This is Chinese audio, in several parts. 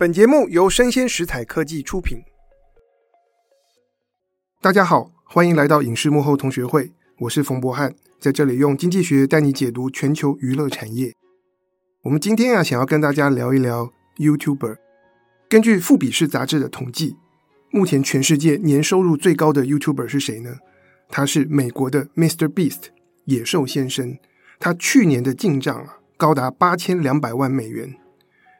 本节目由生鲜食材科技出品。大家好，欢迎来到影视幕后同学会，我是冯博翰，在这里用经济学带你解读全球娱乐产业。我们今天啊，想要跟大家聊一聊 YouTuber。根据富比士杂志的统计，目前全世界年收入最高的 YouTuber 是谁呢？他是美国的 Mr. Beast 野兽先生，他去年的进账啊高达八千两百万美元。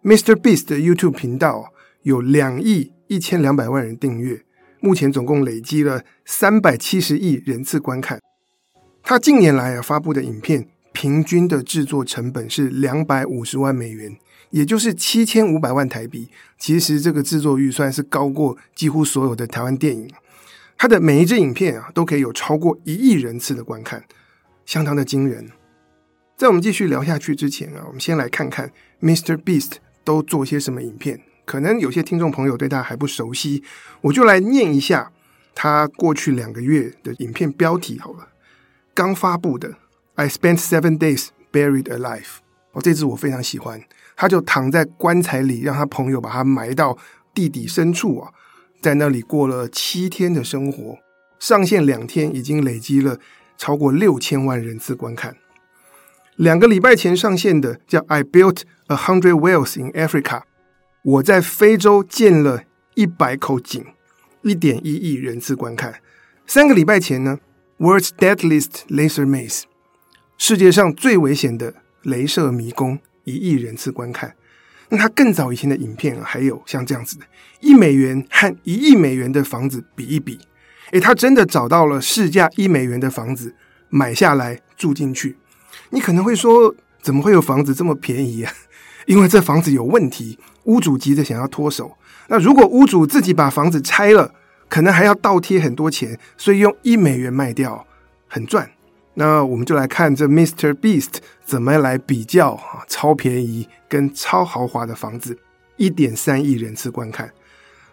Mr. Beast 的 YouTube 频道有两亿一千两百万人订阅，目前总共累积了三百七十亿人次观看。他近年来啊发布的影片，平均的制作成本是两百五十万美元，也就是七千五百万台币。其实这个制作预算是高过几乎所有的台湾电影。他的每一支影片啊都可以有超过一亿人次的观看，相当的惊人。在我们继续聊下去之前啊，我们先来看看 Mr. Beast。都做些什么影片？可能有些听众朋友对他还不熟悉，我就来念一下他过去两个月的影片标题好了。刚发布的《I Spent Seven Days Buried Alive》哦，这支我非常喜欢。他就躺在棺材里，让他朋友把他埋到地底深处啊，在那里过了七天的生活。上线两天，已经累积了超过六千万人次观看。两个礼拜前上线的叫《I Built a Hundred Wells in Africa》，我在非洲建了一百口井，一点一亿人次观看。三个礼拜前呢，《World's Deadliest Laser Maze》，世界上最危险的镭射迷宫，一亿人次观看。那他更早以前的影片啊还有像这样子的，一美元和一亿美元的房子比一比，诶，他真的找到了市价一美元的房子，买下来住进去。你可能会说，怎么会有房子这么便宜啊？因为这房子有问题，屋主急着想要脱手。那如果屋主自己把房子拆了，可能还要倒贴很多钱，所以用一美元卖掉，很赚。那我们就来看这 Mr. Beast 怎么来比较啊，超便宜跟超豪华的房子，一点三亿人次观看。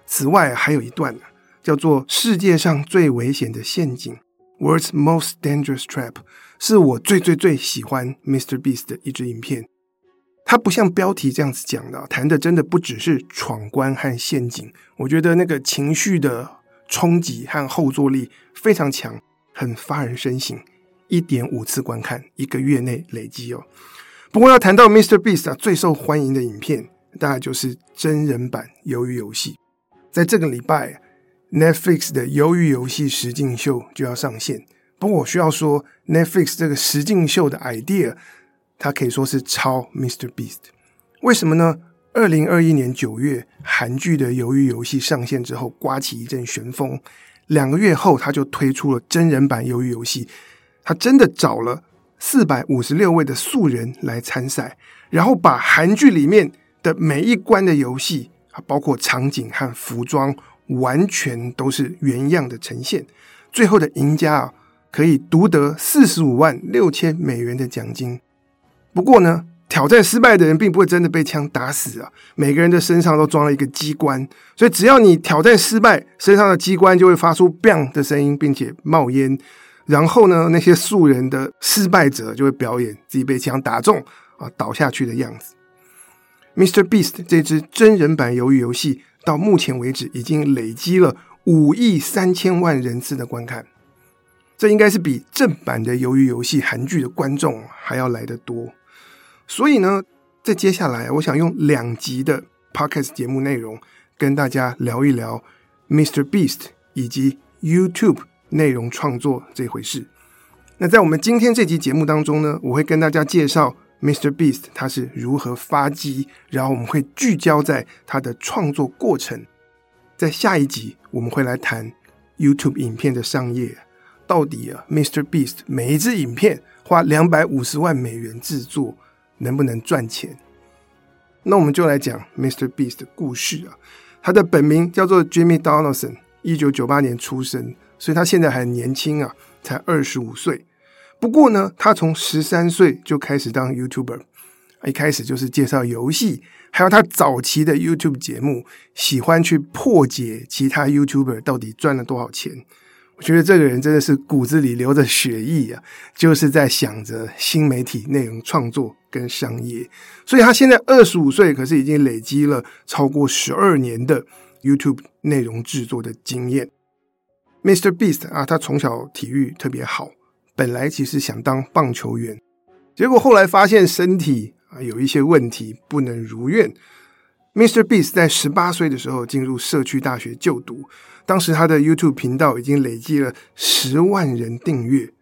此外还有一段叫做世界上最危险的陷阱，World's Most Dangerous Trap。是我最最最喜欢 Mr. Beast 的一支影片，它不像标题这样子讲的，谈的真的不只是闯关和陷阱，我觉得那个情绪的冲击和后坐力非常强，很发人深省。一点五次观看，一个月内累积哦。不过要谈到 Mr. Beast 啊，最受欢迎的影片，大概就是真人版《鱿鱼游戏》。在这个礼拜，Netflix 的《鱿鱼游戏》实境秀就要上线。不过我需要说，Netflix 这个实境秀的 idea，它可以说是抄 Mr. Beast。为什么呢？二零二一年九月，韩剧的《鱿鱼游戏》上线之后，刮起一阵旋风。两个月后，他就推出了真人版《鱿鱼游戏》。他真的找了四百五十六位的素人来参赛，然后把韩剧里面的每一关的游戏，包括场景和服装，完全都是原样的呈现。最后的赢家啊！可以独得四十五万六千美元的奖金。不过呢，挑战失败的人并不会真的被枪打死啊！每个人的身上都装了一个机关，所以只要你挑战失败，身上的机关就会发出 “bang” 的声音，并且冒烟。然后呢，那些素人的失败者就会表演自己被枪打中啊倒下去的样子。Mr. Beast 这支真人版鱿鱼游戏到目前为止已经累积了五亿三千万人次的观看。这应该是比正版的《鱿鱼游戏》韩剧的观众还要来得多，所以呢，在接下来，我想用两集的 Podcast 节目内容跟大家聊一聊 Mr. Beast 以及 YouTube 内容创作这回事。那在我们今天这集节目当中呢，我会跟大家介绍 Mr. Beast 他是如何发迹，然后我们会聚焦在他的创作过程。在下一集，我们会来谈 YouTube 影片的商业。到底啊，Mr. Beast 每一支影片花两百五十万美元制作，能不能赚钱？那我们就来讲 Mr. Beast 的故事啊。他的本名叫做 Jimmy Donaldson，一九九八年出生，所以他现在还很年轻啊，才二十五岁。不过呢，他从十三岁就开始当 YouTuber，一开始就是介绍游戏，还有他早期的 YouTube 节目，喜欢去破解其他 YouTuber 到底赚了多少钱。我觉得这个人真的是骨子里流着血液啊，就是在想着新媒体内容创作跟商业。所以他现在二十五岁，可是已经累积了超过十二年的 YouTube 内容制作的经验。Mr. Beast 啊，他从小体育特别好，本来其实想当棒球员，结果后来发现身体啊有一些问题，不能如愿。Mr. Beast 在十八岁的时候进入社区大学就读，当时他的 YouTube 频道已经累计了十万人订阅。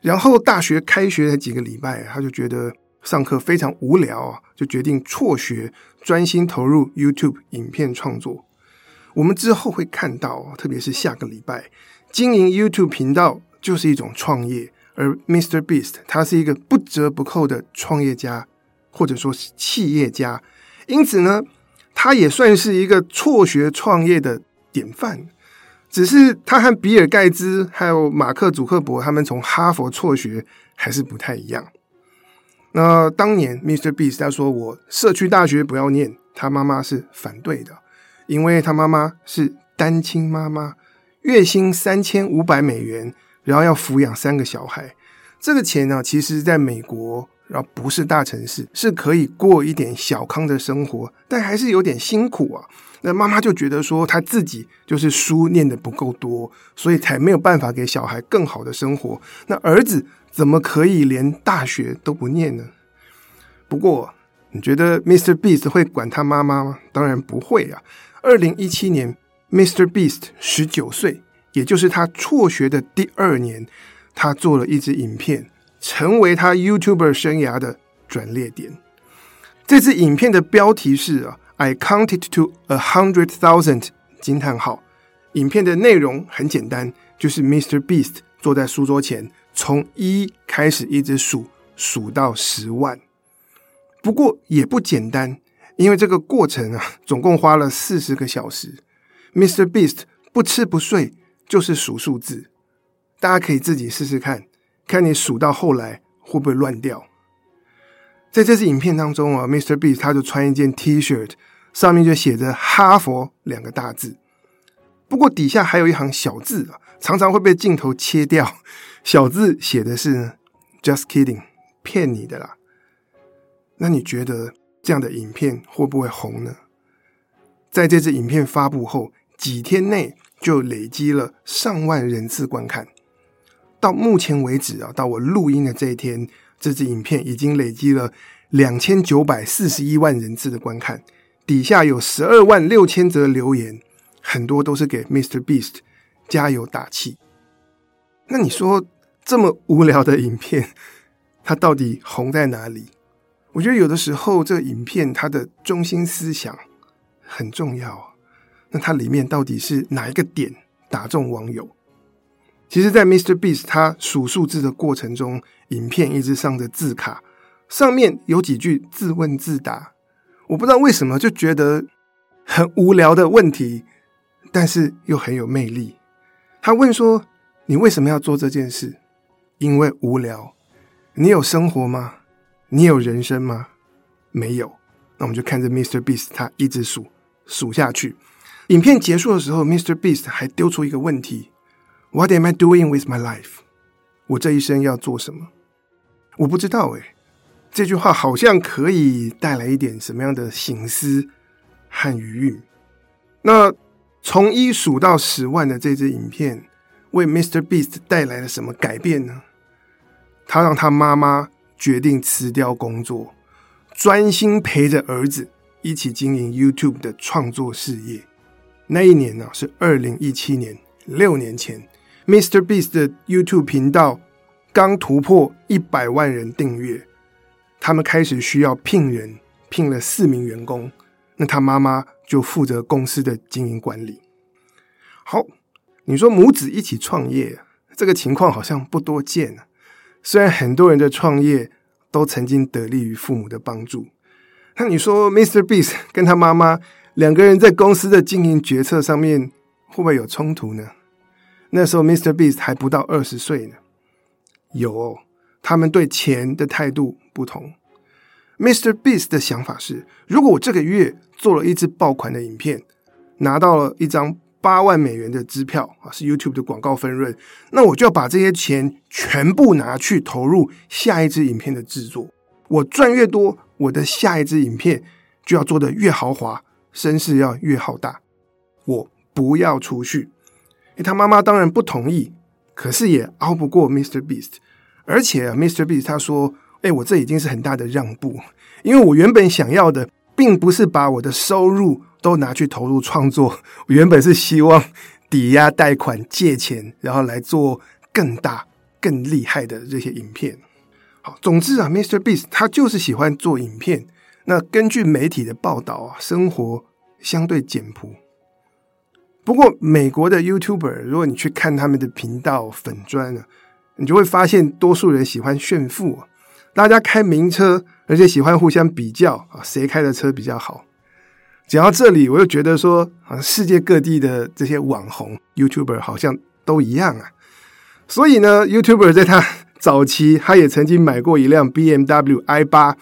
然后大学开学才几个礼拜，他就觉得上课非常无聊啊，就决定辍学，专心投入 YouTube 影片创作。我们之后会看到，特别是下个礼拜，经营 YouTube 频道就是一种创业，而 Mr. Beast 他是一个不折不扣的创业家，或者说是企业家，因此呢。他也算是一个辍学创业的典范，只是他和比尔盖茨还有马克祖克伯他们从哈佛辍学还是不太一样。那当年 Mr. Beast 他说，我社区大学不要念，他妈妈是反对的，因为他妈妈是单亲妈妈，月薪三千五百美元，然后要抚养三个小孩，这个钱呢，其实在美国。然后不是大城市，是可以过一点小康的生活，但还是有点辛苦啊。那妈妈就觉得说，她自己就是书念得不够多，所以才没有办法给小孩更好的生活。那儿子怎么可以连大学都不念呢？不过，你觉得 Mr. Beast 会管他妈妈吗？当然不会啊。二零一七年，Mr. Beast 十九岁，也就是他辍学的第二年，他做了一支影片。成为他 YouTuber 生涯的转捩点。这支影片的标题是啊，I counted to a hundred thousand！惊叹号。影片的内容很简单，就是 Mr. Beast 坐在书桌前，从一开始一直数，数到十万。不过也不简单，因为这个过程啊，总共花了四十个小时。Mr. Beast 不吃不睡，就是数数字。大家可以自己试试看。看你数到后来会不会乱掉？在这支影片当中啊，Mr. Beast 他就穿一件 T-shirt，上面就写着“哈佛”两个大字。不过底下还有一行小字啊，常常会被镜头切掉。小字写的是 “Just kidding”，骗你的啦。那你觉得这样的影片会不会红呢？在这支影片发布后几天内，就累积了上万人次观看。到目前为止啊，到我录音的这一天，这支影片已经累积了两千九百四十一万人次的观看，底下有十二万六千则留言，很多都是给 Mr. Beast 加油打气。那你说这么无聊的影片，它到底红在哪里？我觉得有的时候这影片它的中心思想很重要啊，那它里面到底是哪一个点打中网友？其实，在 Mr. Beast 他数数字的过程中，影片一直上着字卡，上面有几句自问自答。我不知道为什么就觉得很无聊的问题，但是又很有魅力。他问说：“你为什么要做这件事？”因为无聊。你有生活吗？你有人生吗？没有。那我们就看着 Mr. Beast 他一直数数下去。影片结束的时候，Mr. Beast 还丢出一个问题。What am I doing with my life？我这一生要做什么？我不知道诶。这句话好像可以带来一点什么样的醒思和余韵。那从一数到十万的这支影片，为 Mr. Beast 带来了什么改变呢？他让他妈妈决定辞掉工作，专心陪着儿子一起经营 YouTube 的创作事业。那一年呢，是二零一七年，六年前。Mr. Beast 的 YouTube 频道刚突破一百万人订阅，他们开始需要聘人，聘了四名员工。那他妈妈就负责公司的经营管理。好，你说母子一起创业，这个情况好像不多见啊。虽然很多人的创业都曾经得力于父母的帮助，那你说 Mr. Beast 跟他妈妈两个人在公司的经营决策上面会不会有冲突呢？那时候，Mr. Beast 还不到二十岁呢。有，他们对钱的态度不同。Mr. Beast 的想法是：如果我这个月做了一支爆款的影片，拿到了一张八万美元的支票啊，是 YouTube 的广告分润。那我就要把这些钱全部拿去投入下一支影片的制作。我赚越多，我的下一支影片就要做得越豪华，声势要越浩大。我不要储蓄。他妈妈当然不同意，可是也熬不过 Mr. Beast。而且，Mr. Beast 他说：“诶，我这已经是很大的让步，因为我原本想要的，并不是把我的收入都拿去投入创作，我原本是希望抵押贷款借钱，然后来做更大、更厉害的这些影片。”好，总之啊，Mr. Beast 他就是喜欢做影片。那根据媒体的报道啊，生活相对简朴。不过，美国的 YouTuber，如果你去看他们的频道粉专啊。你就会发现，多数人喜欢炫富，啊大家开名车，而且喜欢互相比较啊，谁开的车比较好。讲到这里，我又觉得说，啊，世界各地的这些网红 YouTuber 好像都一样啊。所以呢，YouTuber 在他早期，他也曾经买过一辆 BMW i8，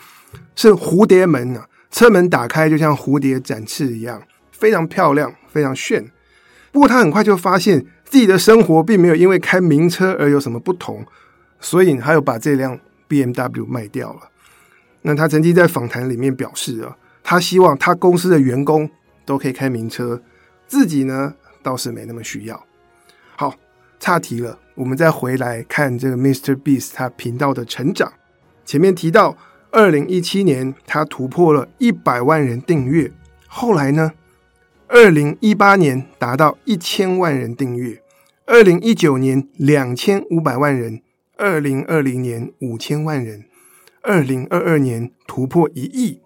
是蝴蝶门啊，车门打开就像蝴蝶展翅一样，非常漂亮，非常炫。不过他很快就发现。自己的生活并没有因为开名车而有什么不同，所以他又把这辆 BMW 卖掉了。那他曾经在访谈里面表示啊，他希望他公司的员工都可以开名车，自己呢倒是没那么需要。好，岔题了，我们再回来看这个 Mr. Beast 他频道的成长。前面提到，二零一七年他突破了一百万人订阅，后来呢？二零一八年达到一千万人订阅，二零一九年两千五百万人，二零二零年五千万人，二零二二年突破一亿，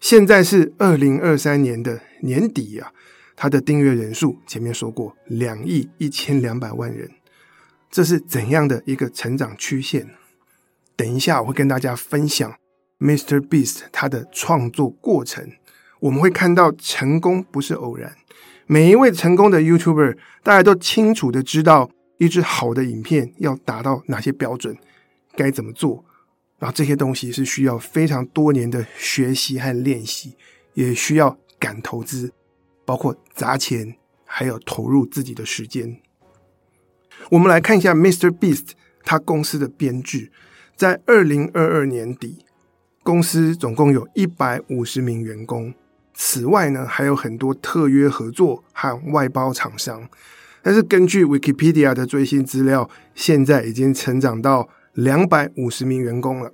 现在是二零二三年的年底啊，他的订阅人数前面说过两亿一千两百万人，这是怎样的一个成长曲线？等一下我会跟大家分享 Mr. Beast 他的创作过程。我们会看到成功不是偶然，每一位成功的 YouTuber，大家都清楚的知道一支好的影片要达到哪些标准，该怎么做，然后这些东西是需要非常多年的学习和练习，也需要敢投资，包括砸钱，还有投入自己的时间。我们来看一下 Mr. Beast 他公司的编制，在二零二二年底，公司总共有一百五十名员工。此外呢，还有很多特约合作和外包厂商。但是根据 Wikipedia 的最新资料，现在已经成长到两百五十名员工了。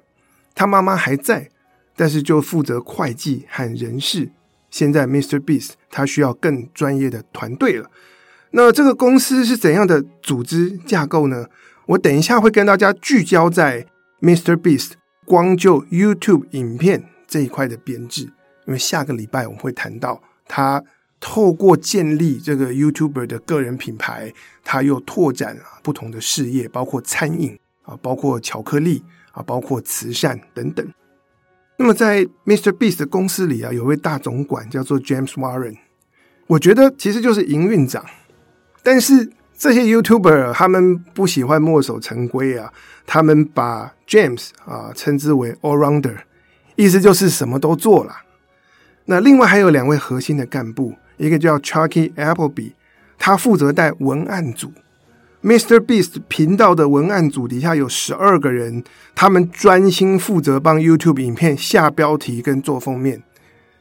他妈妈还在，但是就负责会计和人事。现在 Mr. Beast 他需要更专业的团队了。那这个公司是怎样的组织架构呢？我等一下会跟大家聚焦在 Mr. Beast 光就 YouTube 影片这一块的编制。因为下个礼拜我们会谈到他透过建立这个 YouTuber 的个人品牌，他又拓展啊不同的事业，包括餐饮啊，包括巧克力啊，包括慈善等等。那么在 Mr. Beast 的公司里啊，有位大总管叫做 James Warren，我觉得其实就是营运长。但是这些 YouTuber 他们不喜欢墨守成规啊，他们把 James 啊称之为 All Rounder，意思就是什么都做了。那另外还有两位核心的干部，一个叫 Chucky Appleby，他负责带文案组。Mr. Beast 频道的文案组底下有十二个人，他们专心负责帮 YouTube 影片下标题跟做封面。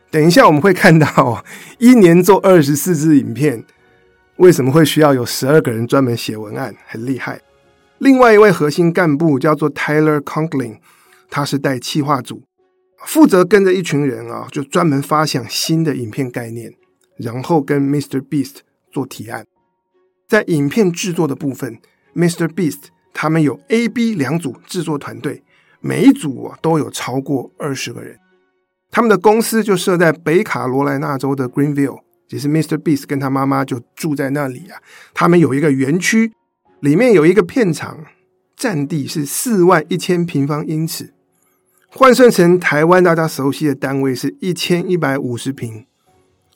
等一下我们会看到，一年做二十四支影片，为什么会需要有十二个人专门写文案？很厉害。另外一位核心干部叫做 Tyler Conklin，他是带企划组。负责跟着一群人啊，就专门发想新的影片概念，然后跟 Mr. Beast 做提案。在影片制作的部分，Mr. Beast 他们有 A、B 两组制作团队，每一组啊都有超过二十个人。他们的公司就设在北卡罗来纳州的 Greenville，也是 Mr. Beast 跟他妈妈就住在那里啊。他们有一个园区，里面有一个片场，占地是四万一千平方英尺。换算成台湾大家熟悉的单位是一千一百五十平，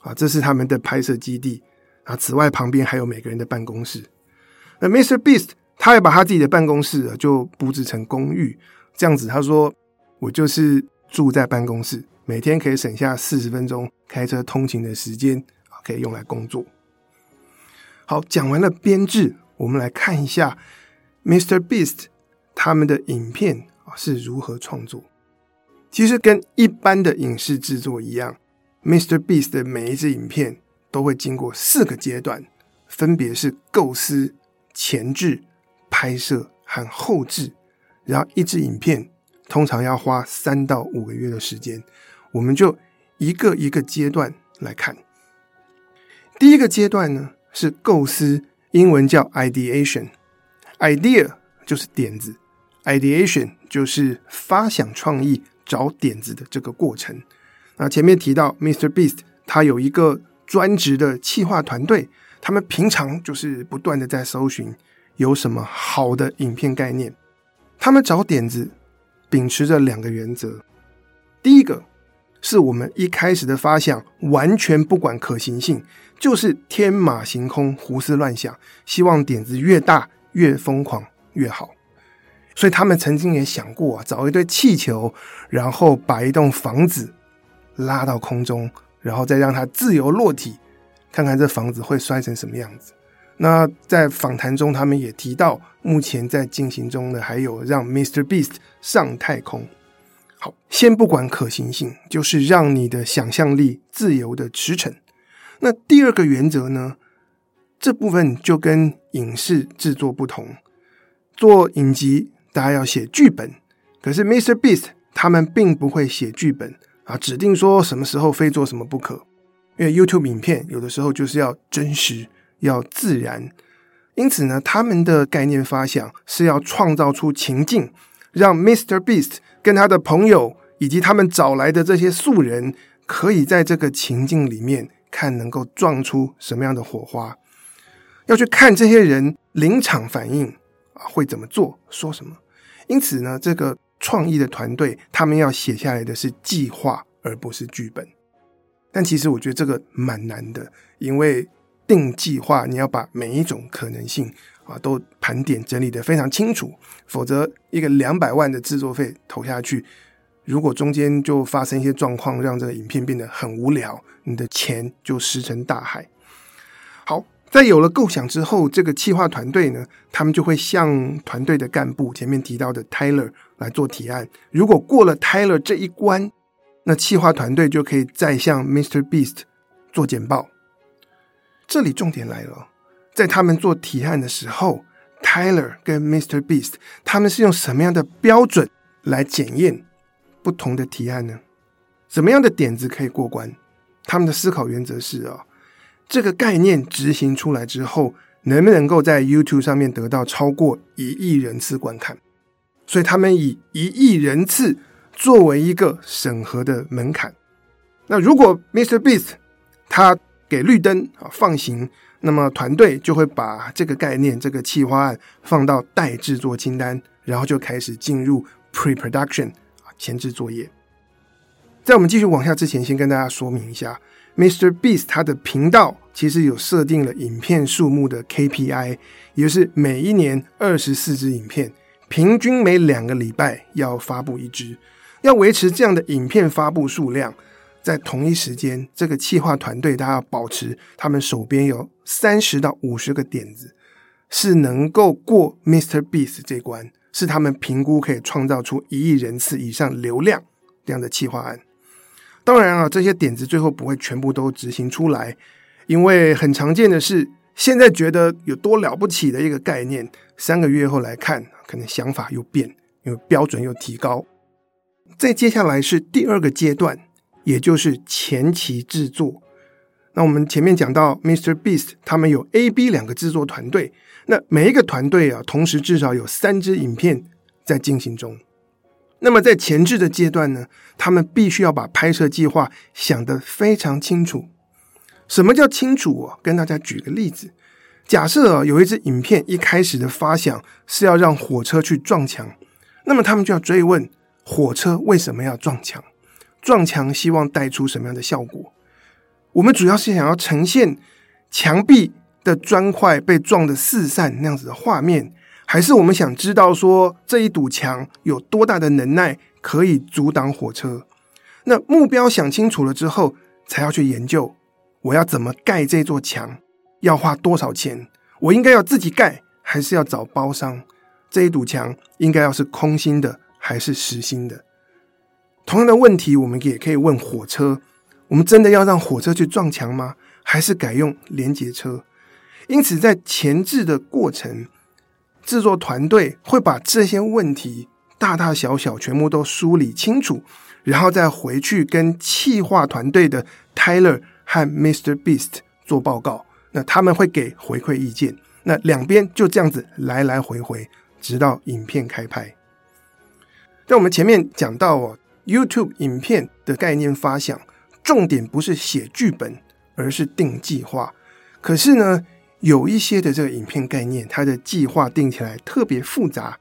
啊，这是他们的拍摄基地啊。此外，旁边还有每个人的办公室。那 Mr. Beast 他也把他自己的办公室啊就布置成公寓，这样子他说：“我就是住在办公室，每天可以省下四十分钟开车通勤的时间啊，可以用来工作。”好，讲完了编制，我们来看一下 Mr. Beast 他们的影片啊是如何创作。其实跟一般的影视制作一样，Mr. Beast 的每一支影片都会经过四个阶段，分别是构思、前置、拍摄和后置。然后一支影片通常要花三到五个月的时间，我们就一个一个阶段来看。第一个阶段呢是构思，英文叫 ideation，idea 就是点子，ideation 就是发想创意、找点子的这个过程。那前面提到 Mr. Beast，他有一个专职的企划团队，他们平常就是不断的在搜寻有什么好的影片概念。他们找点子，秉持着两个原则：第一个是我们一开始的发想完全不管可行性。就是天马行空、胡思乱想，希望点子越大越疯狂越好。所以他们曾经也想过啊，找一堆气球，然后把一栋房子拉到空中，然后再让它自由落体，看看这房子会摔成什么样子。那在访谈中，他们也提到，目前在进行中的还有让 Mr. Beast 上太空。好，先不管可行性，就是让你的想象力自由的驰骋。那第二个原则呢？这部分就跟影视制作不同。做影集，大家要写剧本，可是 Mr. Beast 他们并不会写剧本啊，指定说什么时候非做什么不可。因为 YouTube 影片有的时候就是要真实、要自然，因此呢，他们的概念发想是要创造出情境，让 Mr. Beast 跟他的朋友以及他们找来的这些素人，可以在这个情境里面。看能够撞出什么样的火花，要去看这些人临场反应啊，会怎么做，说什么。因此呢，这个创意的团队他们要写下来的是计划，而不是剧本。但其实我觉得这个蛮难的，因为定计划你要把每一种可能性啊都盘点整理得非常清楚，否则一个两百万的制作费投下去。如果中间就发生一些状况，让这个影片变得很无聊，你的钱就石沉大海。在有了构想之后，这个企划团队呢，他们就会向团队的干部前面提到的 Tyler 来做提案。如果过了 Tyler 这一关，那企划团队就可以再向 Mr. Beast 做简报。这里重点来了，在他们做提案的时候，Tyler 跟 Mr. Beast 他们是用什么样的标准来检验？不同的提案呢？什么样的点子可以过关？他们的思考原则是啊、哦，这个概念执行出来之后，能不能够在 YouTube 上面得到超过一亿人次观看？所以他们以一亿人次作为一个审核的门槛。那如果 Mr. Beast 他给绿灯啊放行，那么团队就会把这个概念、这个企划案放到待制作清单，然后就开始进入 Pre-production 啊。前置作业，在我们继续往下之前，先跟大家说明一下，Mr. Beast 他的频道其实有设定了影片数目的 KPI，也就是每一年二十四支影片，平均每两个礼拜要发布一支。要维持这样的影片发布数量，在同一时间，这个企划团队他要保持他们手边有三十到五十个点子，是能够过 Mr. Beast 这关。是他们评估可以创造出一亿人次以上流量这样的企划案。当然啊，这些点子最后不会全部都执行出来，因为很常见的是，现在觉得有多了不起的一个概念，三个月后来看，可能想法又变，因为标准又提高。再接下来是第二个阶段，也就是前期制作。那我们前面讲到，Mr. Beast 他们有 A、B 两个制作团队。那每一个团队啊，同时至少有三支影片在进行中。那么在前置的阶段呢，他们必须要把拍摄计划想得非常清楚。什么叫清楚啊？跟大家举个例子，假设啊，有一支影片一开始的发想是要让火车去撞墙，那么他们就要追问火车为什么要撞墙？撞墙希望带出什么样的效果？我们主要是想要呈现墙壁。的砖块被撞得四散那样子的画面，还是我们想知道说这一堵墙有多大的能耐可以阻挡火车？那目标想清楚了之后，才要去研究我要怎么盖这座墙，要花多少钱？我应该要自己盖，还是要找包商？这一堵墙应该要是空心的，还是实心的？同样的问题，我们也可以问火车：我们真的要让火车去撞墙吗？还是改用联结车？因此，在前置的过程，制作团队会把这些问题大大小小全部都梳理清楚，然后再回去跟企划团队的 Tyler 和 Mr. Beast 做报告。那他们会给回馈意见。那两边就这样子来来回回，直到影片开拍。在我们前面讲到哦。YouTube 影片的概念发想，重点不是写剧本，而是定计划。可是呢，有一些的这个影片概念，它的计划定起来特别复杂。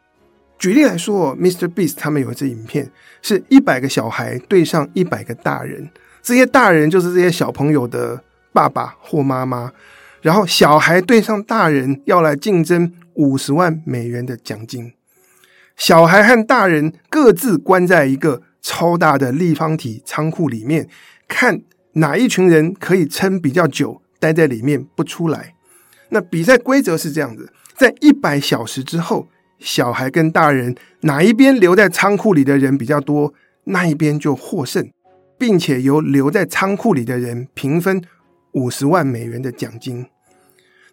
举例来说，Mr. Beast 他们有一支影片，是一百个小孩对上一百个大人，这些大人就是这些小朋友的爸爸或妈妈，然后小孩对上大人要来竞争五十万美元的奖金，小孩和大人各自关在一个。超大的立方体仓库里面，看哪一群人可以撑比较久，待在里面不出来。那比赛规则是这样子：在一百小时之后，小孩跟大人哪一边留在仓库里的人比较多，那一边就获胜，并且由留在仓库里的人平分五十万美元的奖金。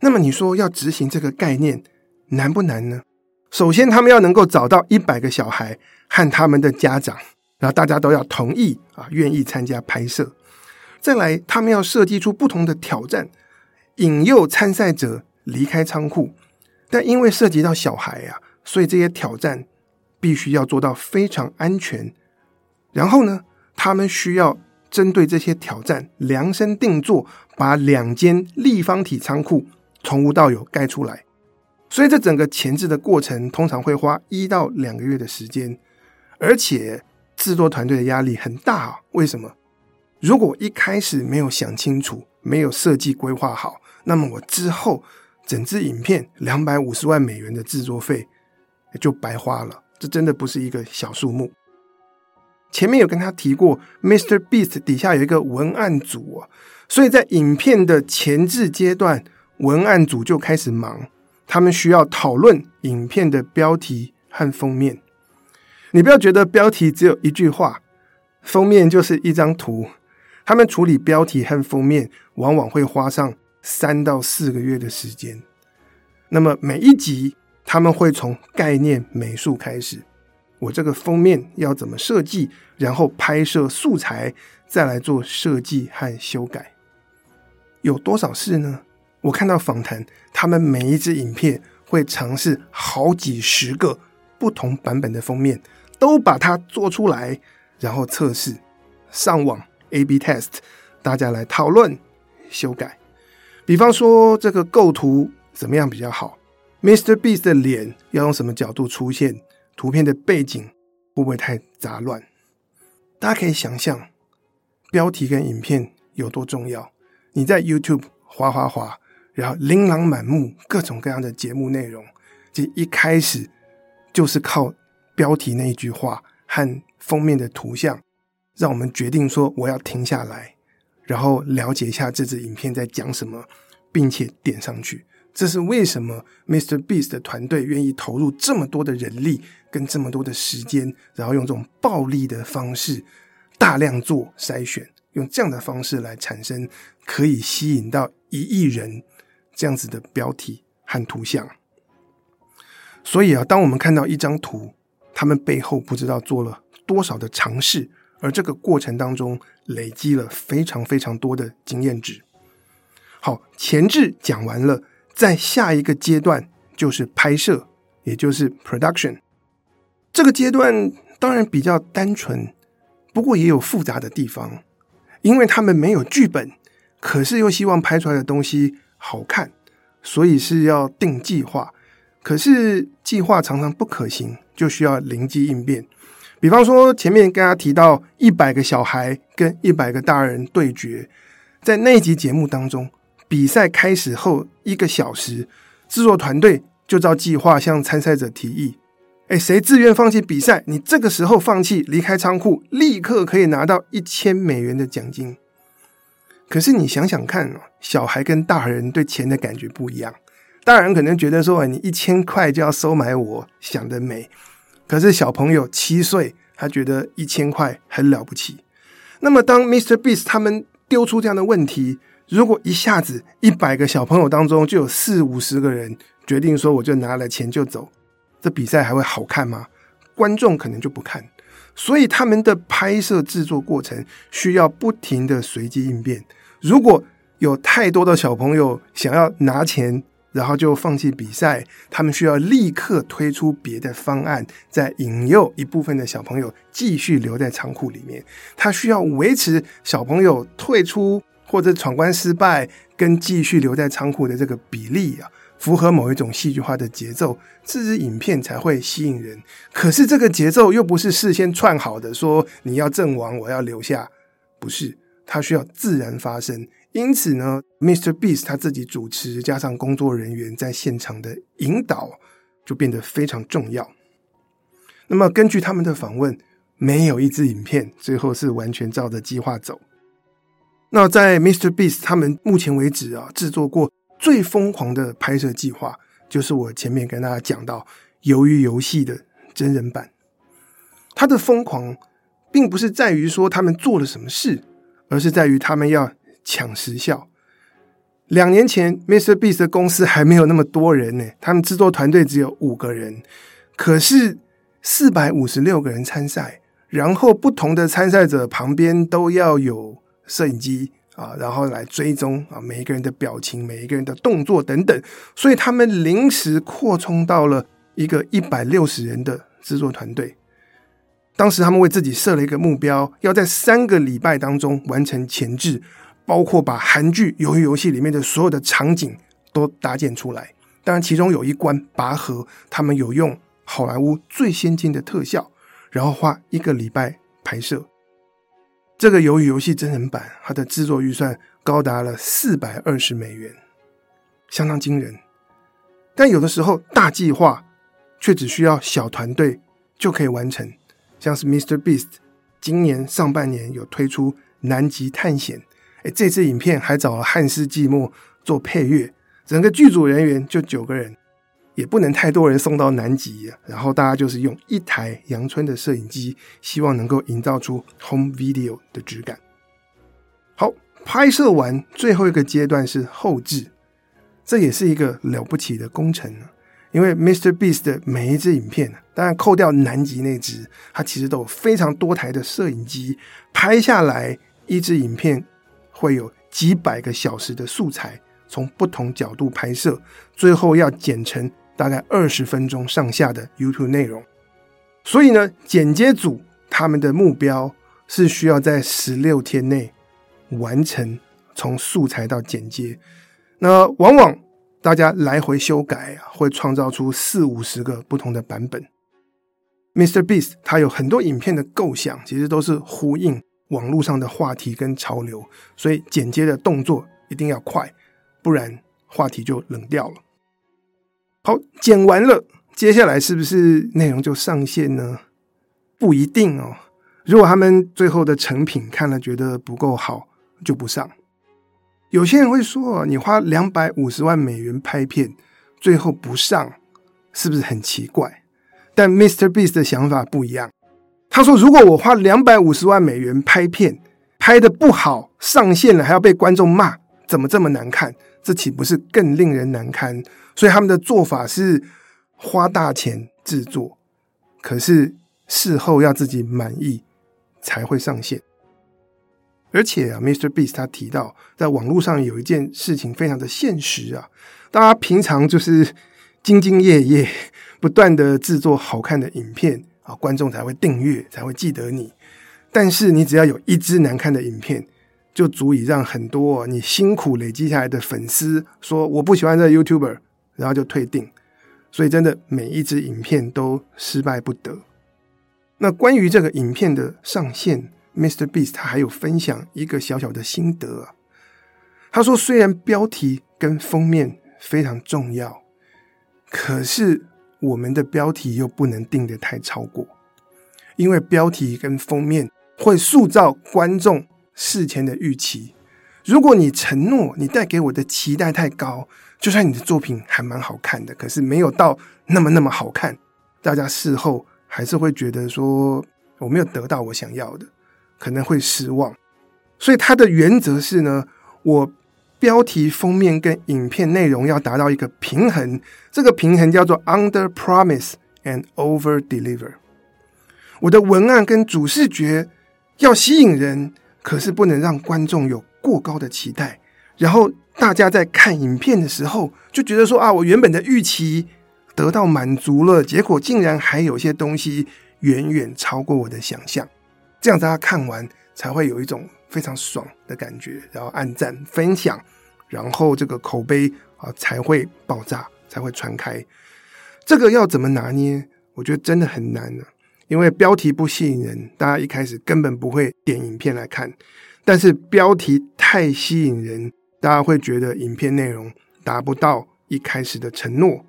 那么你说要执行这个概念难不难呢？首先，他们要能够找到一百个小孩和他们的家长。然后大家都要同意啊，愿意参加拍摄。再来，他们要设计出不同的挑战，引诱参赛者离开仓库。但因为涉及到小孩呀、啊，所以这些挑战必须要做到非常安全。然后呢，他们需要针对这些挑战量身定做，把两间立方体仓库从无到有盖出来。所以这整个前置的过程通常会花一到两个月的时间，而且。制作团队的压力很大啊，为什么？如果一开始没有想清楚，没有设计规划好，那么我之后整支影片两百五十万美元的制作费也就白花了。这真的不是一个小数目。前面有跟他提过，Mr. Beast 底下有一个文案组啊，所以在影片的前置阶段，文案组就开始忙，他们需要讨论影片的标题和封面。你不要觉得标题只有一句话，封面就是一张图。他们处理标题和封面，往往会花上三到四个月的时间。那么每一集，他们会从概念美术开始，我这个封面要怎么设计，然后拍摄素材，再来做设计和修改。有多少事呢？我看到访谈，他们每一支影片会尝试好几十个不同版本的封面。都把它做出来，然后测试，上网 A/B test，大家来讨论修改。比方说这个构图怎么样比较好？Mr. Beast 的脸要用什么角度出现？图片的背景会不会太杂乱？大家可以想象，标题跟影片有多重要。你在 YouTube 滑滑滑，然后琳琅满目各种各样的节目内容，这一开始就是靠。标题那一句话和封面的图像，让我们决定说我要停下来，然后了解一下这支影片在讲什么，并且点上去。这是为什么 Mr. Beast 的团队愿意投入这么多的人力跟这么多的时间，然后用这种暴力的方式大量做筛选，用这样的方式来产生可以吸引到一亿人这样子的标题和图像。所以啊，当我们看到一张图，他们背后不知道做了多少的尝试，而这个过程当中累积了非常非常多的经验值。好，前置讲完了，在下一个阶段就是拍摄，也就是 production。这个阶段当然比较单纯，不过也有复杂的地方，因为他们没有剧本，可是又希望拍出来的东西好看，所以是要定计划。可是计划常常不可行，就需要灵机应变。比方说，前面跟大家提到一百个小孩跟一百个大人对决，在那一集节目当中，比赛开始后一个小时，制作团队就照计划向参赛者提议：哎，谁自愿放弃比赛？你这个时候放弃离开仓库，立刻可以拿到一千美元的奖金。可是你想想看，小孩跟大人对钱的感觉不一样。大人可能觉得说，你一千块就要收买我，想得美。可是小朋友七岁，他觉得一千块很了不起。那么当 Mr. Beast 他们丢出这样的问题，如果一下子一百个小朋友当中就有四五十个人决定说，我就拿了钱就走，这比赛还会好看吗？观众可能就不看。所以他们的拍摄制作过程需要不停的随机应变。如果有太多的小朋友想要拿钱，然后就放弃比赛，他们需要立刻推出别的方案，再引诱一部分的小朋友继续留在仓库里面。他需要维持小朋友退出或者闯关失败跟继续留在仓库的这个比例啊，符合某一种戏剧化的节奏，这支影片才会吸引人。可是这个节奏又不是事先串好的，说你要阵亡，我要留下，不是。它需要自然发生，因此呢，Mr. Beast 他自己主持，加上工作人员在现场的引导，就变得非常重要。那么根据他们的访问，没有一支影片最后是完全照着计划走。那在 Mr. Beast 他们目前为止啊，制作过最疯狂的拍摄计划，就是我前面跟大家讲到《鱿鱼游戏》的真人版。他的疯狂，并不是在于说他们做了什么事。而是在于他们要抢时效。两年前，Mr. Beast 的公司还没有那么多人呢，他们制作团队只有五个人。可是四百五十六个人参赛，然后不同的参赛者旁边都要有摄影机啊，然后来追踪啊每一个人的表情、每一个人的动作等等。所以他们临时扩充到了一个一百六十人的制作团队。当时他们为自己设了一个目标，要在三个礼拜当中完成前置，包括把韩剧《鱿鱼游戏》里面的所有的场景都搭建出来。当然，其中有一关拔河，他们有用好莱坞最先进的特效，然后花一个礼拜拍摄。这个《鱿鱼游戏》真人版，它的制作预算高达了四百二十美元，相当惊人。但有的时候，大计划却只需要小团队就可以完成。像是 Mr. Beast 今年上半年有推出《南极探险》，哎，这支影片还找了汉斯季默做配乐，整个剧组人员就九个人，也不能太多人送到南极啊，然后大家就是用一台阳春的摄影机，希望能够营造出 home video 的质感。好，拍摄完最后一个阶段是后制，这也是一个了不起的工程。因为 Mr. Beast 的每一支影片，当然扣掉南极那支，它其实都有非常多台的摄影机拍下来，一支影片会有几百个小时的素材，从不同角度拍摄，最后要剪成大概二十分钟上下的 YouTube 内容。所以呢，剪接组他们的目标是需要在十六天内完成从素材到剪接，那往往。大家来回修改啊，会创造出四五十个不同的版本。Mr. Beast 他有很多影片的构想，其实都是呼应网络上的话题跟潮流，所以剪接的动作一定要快，不然话题就冷掉了。好，剪完了，接下来是不是内容就上线呢？不一定哦。如果他们最后的成品看了觉得不够好，就不上。有些人会说：“你花两百五十万美元拍片，最后不上，是不是很奇怪？”但 Mr. Beast 的想法不一样。他说：“如果我花两百五十万美元拍片，拍的不好，上线了还要被观众骂，怎么这么难看？这岂不是更令人难堪？”所以他们的做法是花大钱制作，可是事后要自己满意才会上线。而且啊，Mr. Beast 他提到，在网络上有一件事情非常的现实啊，大家平常就是兢兢业业，不断的制作好看的影片啊，观众才会订阅，才会记得你。但是你只要有一支难看的影片，就足以让很多你辛苦累积下来的粉丝说我不喜欢这 YouTuber，然后就退订。所以真的每一支影片都失败不得。那关于这个影片的上线。Mr. Beast 他还有分享一个小小的心得啊，他说：“虽然标题跟封面非常重要，可是我们的标题又不能定得太超过，因为标题跟封面会塑造观众事前的预期。如果你承诺你带给我的期待太高，就算你的作品还蛮好看的，可是没有到那么那么好看，大家事后还是会觉得说我没有得到我想要的，可能会失望。所以它的原则是呢，我标题、封面跟影片内容要达到一个平衡，这个平衡叫做 under promise and over deliver。我的文案跟主视觉要吸引人，可是不能让观众有过高的期待，然后大家在看影片的时候就觉得说啊，我原本的预期得到满足了，结果竟然还有些东西远远超过我的想象，这样大家看完才会有一种非常爽的感觉，然后按赞分享，然后这个口碑啊才会爆炸，才会传开。这个要怎么拿捏？我觉得真的很难呢、因为标题不吸引人，大家一开始根本不会点影片来看。但是标题太吸引人，大家会觉得影片内容达不到一开始的承诺。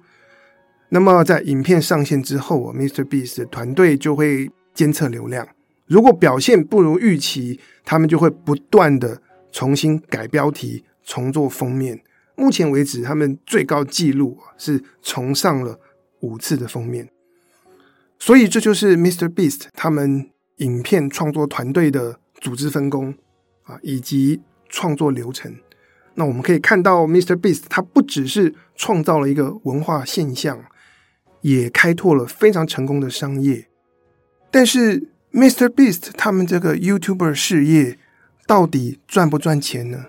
那么在影片上线之后，MrBeast 的团队就会监测流量。如果表现不如预期，他们就会不断的重新改标题、重做封面。目前为止，他们最高纪录是重上了五次的封面。所以这就是 MrBeast 他们影片创作团队的组织分工啊，以及创作流程。那我们可以看到，MrBeast 他不只是创造了一个文化现象，也开拓了非常成功的商业。但是，MrBeast 他们这个 YouTuber 事业到底赚不赚钱呢？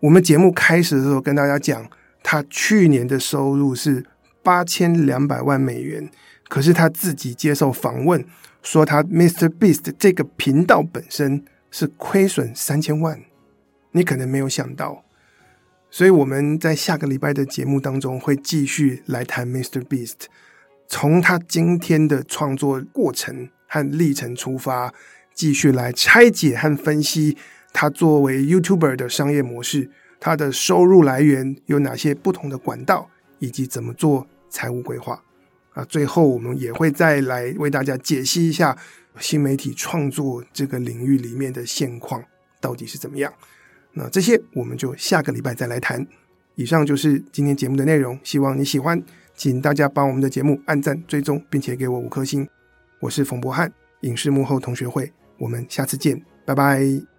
我们节目开始的时候跟大家讲，他去年的收入是八千两百万美元。可是他自己接受访问说，他 MrBeast 这个频道本身是亏损三千万，你可能没有想到。所以我们在下个礼拜的节目当中会继续来谈 MrBeast，从他今天的创作过程和历程出发，继续来拆解和分析他作为 YouTuber 的商业模式，他的收入来源有哪些不同的管道，以及怎么做财务规划。啊，最后我们也会再来为大家解析一下新媒体创作这个领域里面的现况到底是怎么样。那这些我们就下个礼拜再来谈。以上就是今天节目的内容，希望你喜欢，请大家帮我们的节目按赞、追踪，并且给我五颗星。我是冯博翰，影视幕后同学会，我们下次见，拜拜。